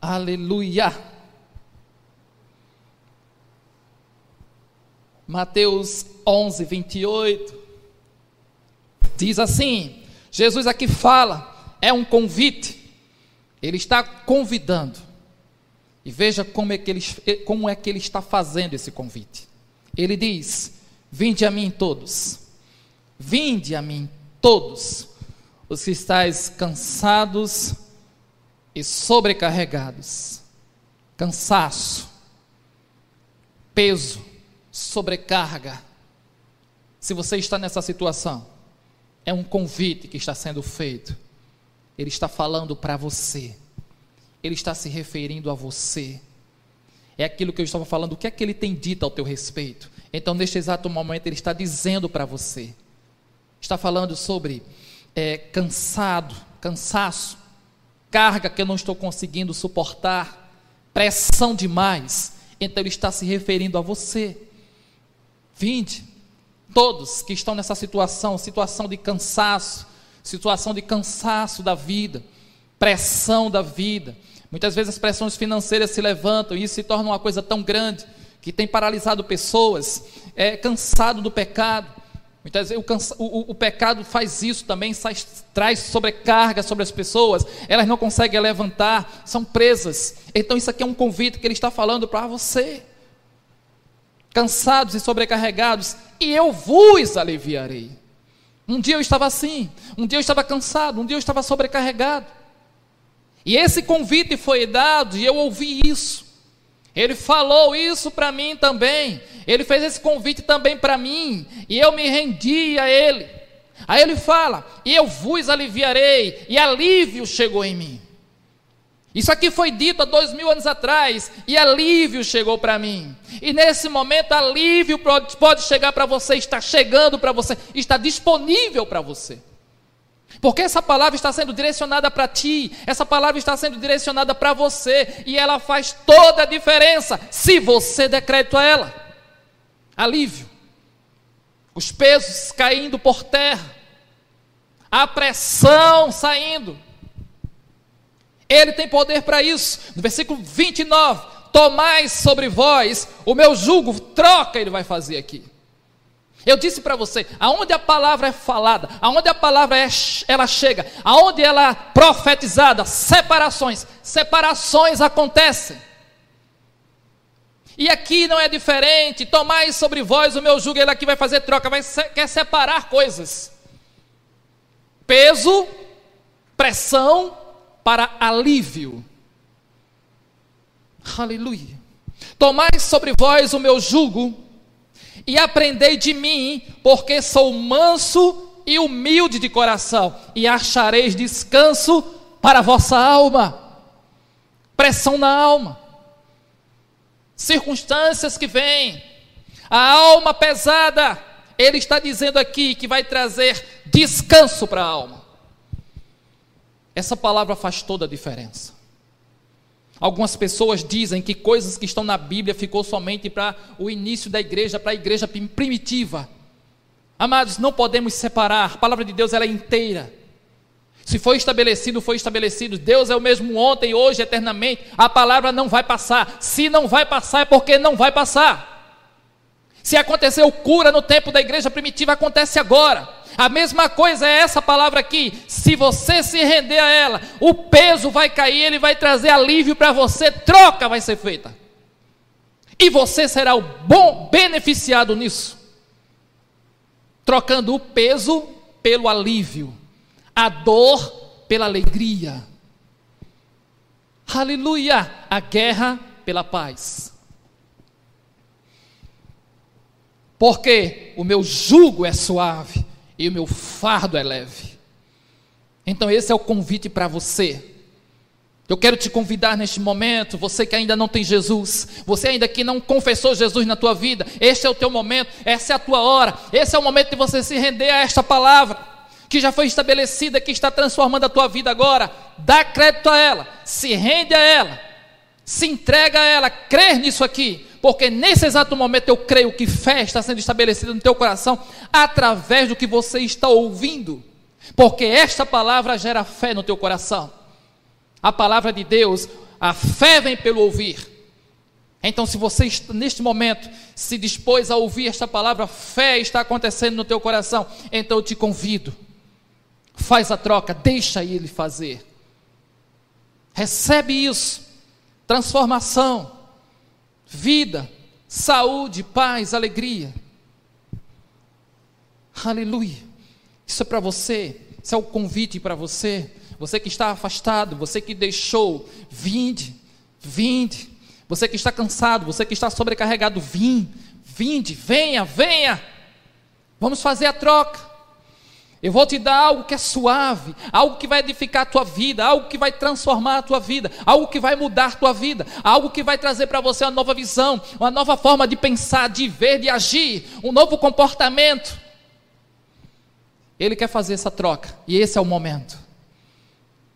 Aleluia. Mateus 11, 28. Diz assim: Jesus aqui fala, é um convite. Ele está convidando. E veja como é que ele, como é que ele está fazendo esse convite. Ele diz: Vinde a mim todos, vinde a mim todos, os que estáis cansados e sobrecarregados. Cansaço, peso, sobrecarga. Se você está nessa situação, é um convite que está sendo feito. Ele está falando para você. Ele está se referindo a você. É aquilo que eu estava falando, o que é que ele tem dito ao teu respeito? Então, neste exato momento, ele está dizendo para você, está falando sobre é, cansado, cansaço, carga que eu não estou conseguindo suportar, pressão demais. Então, ele está se referindo a você. Vinde, todos que estão nessa situação, situação de cansaço, situação de cansaço da vida, pressão da vida, Muitas vezes as pressões financeiras se levantam e isso se torna uma coisa tão grande que tem paralisado pessoas, é cansado do pecado. Muitas vezes o, o, o pecado faz isso também, traz sobrecarga sobre as pessoas, elas não conseguem levantar, são presas. Então, isso aqui é um convite que ele está falando para você. Cansados e sobrecarregados, e eu vos aliviarei. Um dia eu estava assim, um dia eu estava cansado, um dia eu estava sobrecarregado. E esse convite foi dado e eu ouvi isso. Ele falou isso para mim também. Ele fez esse convite também para mim e eu me rendi a ele. Aí ele fala: "E eu vos aliviarei", e alívio chegou em mim. Isso aqui foi dito há dois mil anos atrás e alívio chegou para mim. E nesse momento, alívio pode chegar para você, está chegando para você, está disponível para você. Porque essa palavra está sendo direcionada para ti, essa palavra está sendo direcionada para você, e ela faz toda a diferença se você der crédito a ela. Alívio, os pesos caindo por terra, a pressão saindo. Ele tem poder para isso. No versículo 29, tomai sobre vós o meu jugo, troca ele vai fazer aqui. Eu disse para você, aonde a palavra é falada, aonde a palavra é, ela chega, aonde ela é profetizada, separações, separações acontecem. E aqui não é diferente, tomai sobre vós o meu jugo, ele aqui vai fazer troca, vai quer separar coisas. Peso, pressão para alívio. Aleluia. Tomai sobre vós o meu jugo e aprendei de mim, porque sou manso e humilde de coração, e achareis descanso para a vossa alma. Pressão na alma, circunstâncias que vêm, a alma pesada, ele está dizendo aqui que vai trazer descanso para a alma. Essa palavra faz toda a diferença. Algumas pessoas dizem que coisas que estão na Bíblia ficou somente para o início da igreja, para a igreja primitiva. Amados, não podemos separar. A palavra de Deus ela é inteira. Se foi estabelecido, foi estabelecido. Deus é o mesmo ontem, hoje, eternamente. A palavra não vai passar. Se não vai passar, é porque não vai passar. Se aconteceu cura no tempo da igreja primitiva, acontece agora. A mesma coisa é essa palavra aqui. Se você se render a ela, o peso vai cair, ele vai trazer alívio para você, troca vai ser feita. E você será o bom beneficiado nisso. Trocando o peso pelo alívio, a dor pela alegria. Aleluia! A guerra pela paz. Porque o meu jugo é suave e o meu fardo é leve. Então, esse é o convite para você. Eu quero te convidar neste momento, você que ainda não tem Jesus, você ainda que não confessou Jesus na tua vida, este é o teu momento, essa é a tua hora, esse é o momento de você se render a esta palavra, que já foi estabelecida, que está transformando a tua vida agora. Dá crédito a ela, se rende a ela, se entrega a ela, crer nisso aqui, porque nesse exato momento eu creio que fé está sendo estabelecida no teu coração através do que você está ouvindo, porque esta palavra gera fé no teu coração. A palavra de Deus, a fé vem pelo ouvir. Então, se você neste momento se dispôs a ouvir esta palavra, fé está acontecendo no teu coração, então eu te convido. Faz a troca, deixa ele fazer. Recebe isso. Transformação vida, saúde, paz, alegria. Aleluia. Isso é para você, isso é o convite para você. Você que está afastado, você que deixou, vinde, vinde. Você que está cansado, você que está sobrecarregado, vim, vinde, venha, venha. Vamos fazer a troca. Eu vou te dar algo que é suave, algo que vai edificar a tua vida, algo que vai transformar a tua vida, algo que vai mudar a tua vida, algo que vai trazer para você uma nova visão, uma nova forma de pensar, de ver, de agir, um novo comportamento. Ele quer fazer essa troca, e esse é o momento.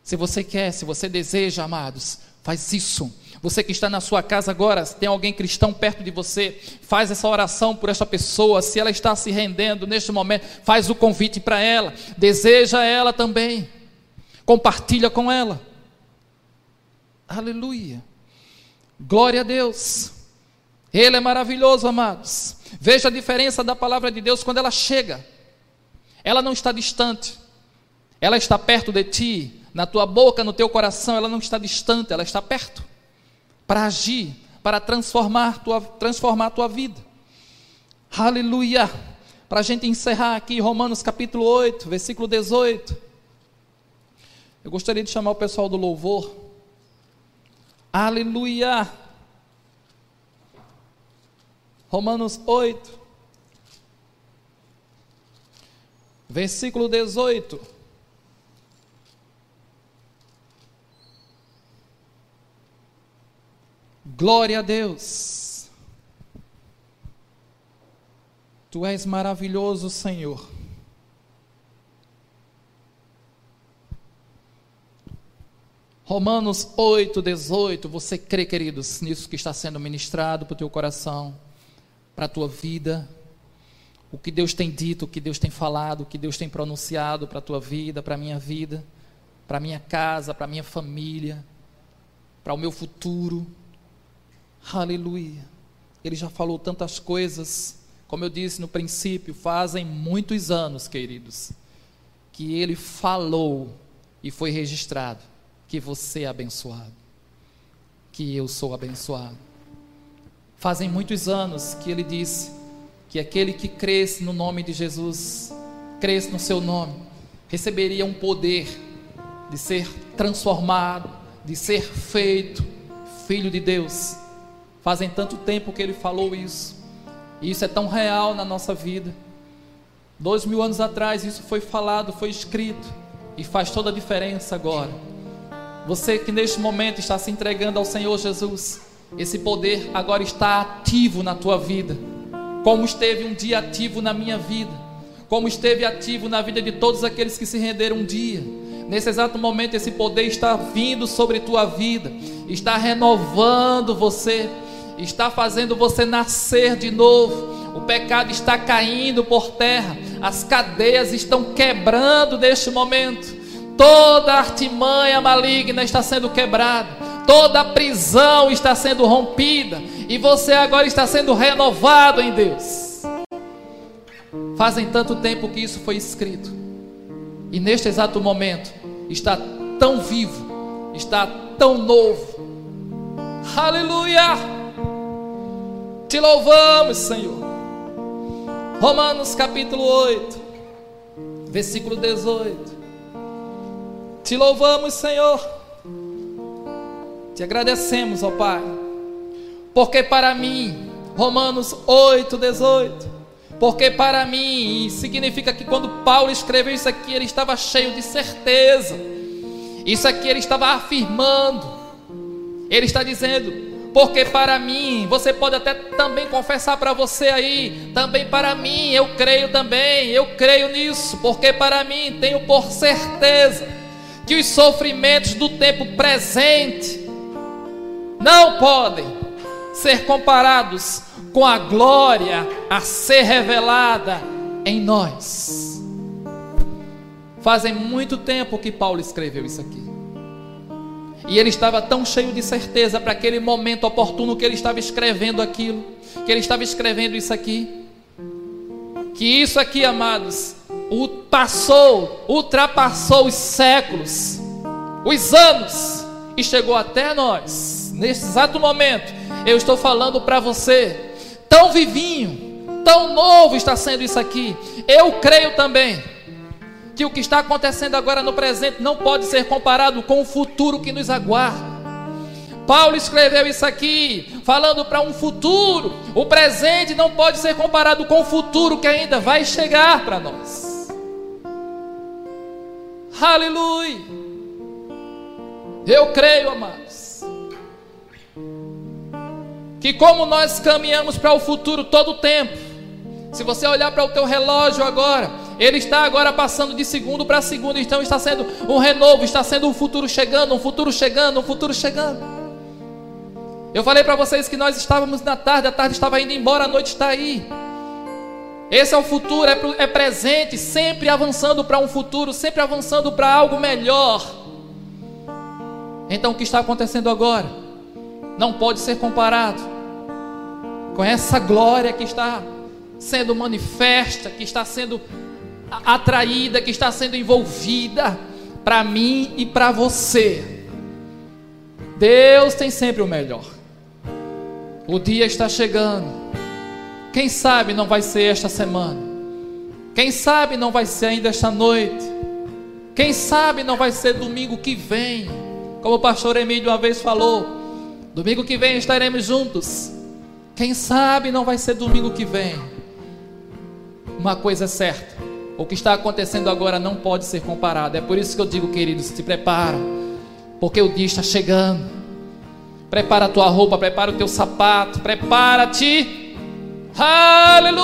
Se você quer, se você deseja, amados, faz isso você que está na sua casa agora, se tem alguém cristão perto de você, faz essa oração por essa pessoa. Se ela está se rendendo neste momento, faz o convite para ela. Deseja ela também. Compartilha com ela. Aleluia. Glória a Deus. Ele é maravilhoso, amados. Veja a diferença da palavra de Deus quando ela chega. Ela não está distante. Ela está perto de ti, na tua boca, no teu coração, ela não está distante, ela está perto para agir, para transformar tua, transformar a tua vida. Aleluia! Para a gente encerrar aqui, Romanos capítulo 8, versículo 18. Eu gostaria de chamar o pessoal do louvor. Aleluia! Romanos 8, versículo 18. Glória a Deus. Tu és maravilhoso, Senhor. Romanos 8, 18. Você crê, queridos, nisso que está sendo ministrado para o teu coração, para a tua vida? O que Deus tem dito, o que Deus tem falado, o que Deus tem pronunciado para a tua vida, para a minha vida, para a minha casa, para a minha família, para o meu futuro. Aleluia. Ele já falou tantas coisas, como eu disse no princípio, fazem muitos anos, queridos, que ele falou e foi registrado que você é abençoado, que eu sou abençoado. Fazem muitos anos que ele disse que aquele que cresce no nome de Jesus, cresce no seu nome, receberia um poder de ser transformado, de ser feito filho de Deus. Fazem tanto tempo que ele falou isso. E isso é tão real na nossa vida. Dois mil anos atrás isso foi falado, foi escrito. E faz toda a diferença agora. Você que neste momento está se entregando ao Senhor Jesus, esse poder agora está ativo na tua vida. Como esteve um dia ativo na minha vida. Como esteve ativo na vida de todos aqueles que se renderam um dia. Nesse exato momento, esse poder está vindo sobre tua vida, está renovando você está fazendo você nascer de novo. O pecado está caindo por terra, as cadeias estão quebrando neste momento. Toda artimanha maligna está sendo quebrada, toda prisão está sendo rompida, e você agora está sendo renovado em Deus. Fazem tanto tempo que isso foi escrito, e neste exato momento está tão vivo, está tão novo. Aleluia! Te louvamos, Senhor. Romanos capítulo 8, versículo 18. Te louvamos, Senhor. Te agradecemos, ó Pai. Porque para mim, Romanos 8, 18. Porque para mim, significa que quando Paulo escreveu isso aqui, ele estava cheio de certeza. Isso aqui ele estava afirmando. Ele está dizendo: porque para mim, você pode até também confessar para você aí, também para mim, eu creio também, eu creio nisso, porque para mim tenho por certeza que os sofrimentos do tempo presente não podem ser comparados com a glória a ser revelada em nós. Fazem muito tempo que Paulo escreveu isso aqui. E ele estava tão cheio de certeza para aquele momento oportuno que ele estava escrevendo aquilo, que ele estava escrevendo isso aqui. Que isso aqui, amados, passou, ultrapassou os séculos, os anos, e chegou até nós. Nesse exato momento, eu estou falando para você, tão vivinho, tão novo está sendo isso aqui. Eu creio também que o que está acontecendo agora no presente não pode ser comparado com o futuro que nos aguarda. Paulo escreveu isso aqui, falando para um futuro. O presente não pode ser comparado com o futuro que ainda vai chegar para nós. Aleluia. Eu creio, amados, que como nós caminhamos para o futuro todo o tempo, se você olhar para o teu relógio agora, ele está agora passando de segundo para segundo, então está sendo um renovo, está sendo um futuro chegando, um futuro chegando, um futuro chegando. Eu falei para vocês que nós estávamos na tarde, a tarde estava indo embora, a noite está aí. Esse é o futuro, é, é presente, sempre avançando para um futuro, sempre avançando para algo melhor. Então o que está acontecendo agora não pode ser comparado com essa glória que está sendo manifesta, que está sendo atraída, que está sendo envolvida para mim e para você. Deus tem sempre o melhor. O dia está chegando. Quem sabe não vai ser esta semana. Quem sabe não vai ser ainda esta noite. Quem sabe não vai ser domingo que vem, como o pastor Emílio uma vez falou. Domingo que vem estaremos juntos. Quem sabe não vai ser domingo que vem. Uma coisa é certa: o que está acontecendo agora não pode ser comparado. É por isso que eu digo, queridos, se prepara, porque o dia está chegando. Prepara a tua roupa, prepara o teu sapato, prepara-te. Aleluia,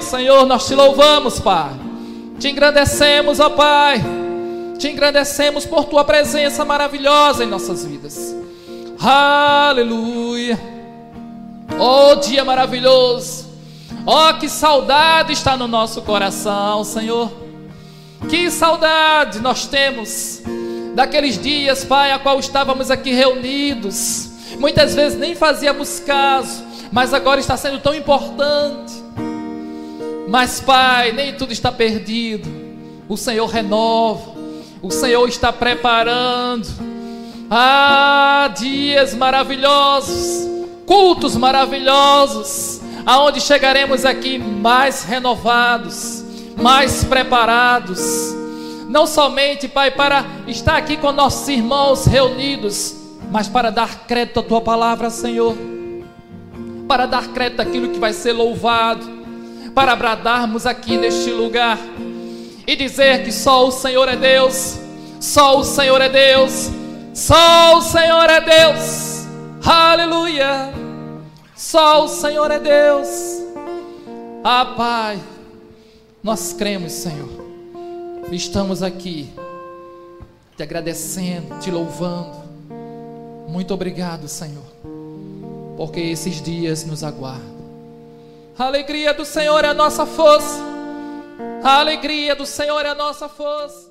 Senhor, nós te louvamos, Pai. Te engrandecemos, ó Pai. Te engrandecemos por tua presença maravilhosa em nossas vidas. Aleluia. Oh, dia maravilhoso. Oh, que saudade está no nosso coração, Senhor. Que saudade nós temos daqueles dias, Pai, a qual estávamos aqui reunidos. Muitas vezes nem fazíamos caso, mas agora está sendo tão importante. Mas, Pai, nem tudo está perdido. O Senhor renova, o Senhor está preparando. Ah, dias maravilhosos, cultos maravilhosos aonde chegaremos aqui mais renovados, mais preparados. Não somente, Pai, para estar aqui com nossos irmãos reunidos, mas para dar crédito à tua palavra, Senhor. Para dar crédito àquilo que vai ser louvado, para bradarmos aqui neste lugar e dizer que só o Senhor é Deus, só o Senhor é Deus, só o Senhor é Deus. Aleluia. Só o Senhor é Deus. Ah, Pai, nós cremos, Senhor. Estamos aqui te agradecendo, te louvando. Muito obrigado, Senhor, porque esses dias nos aguardam. A alegria do Senhor é a nossa força. A alegria do Senhor é a nossa força.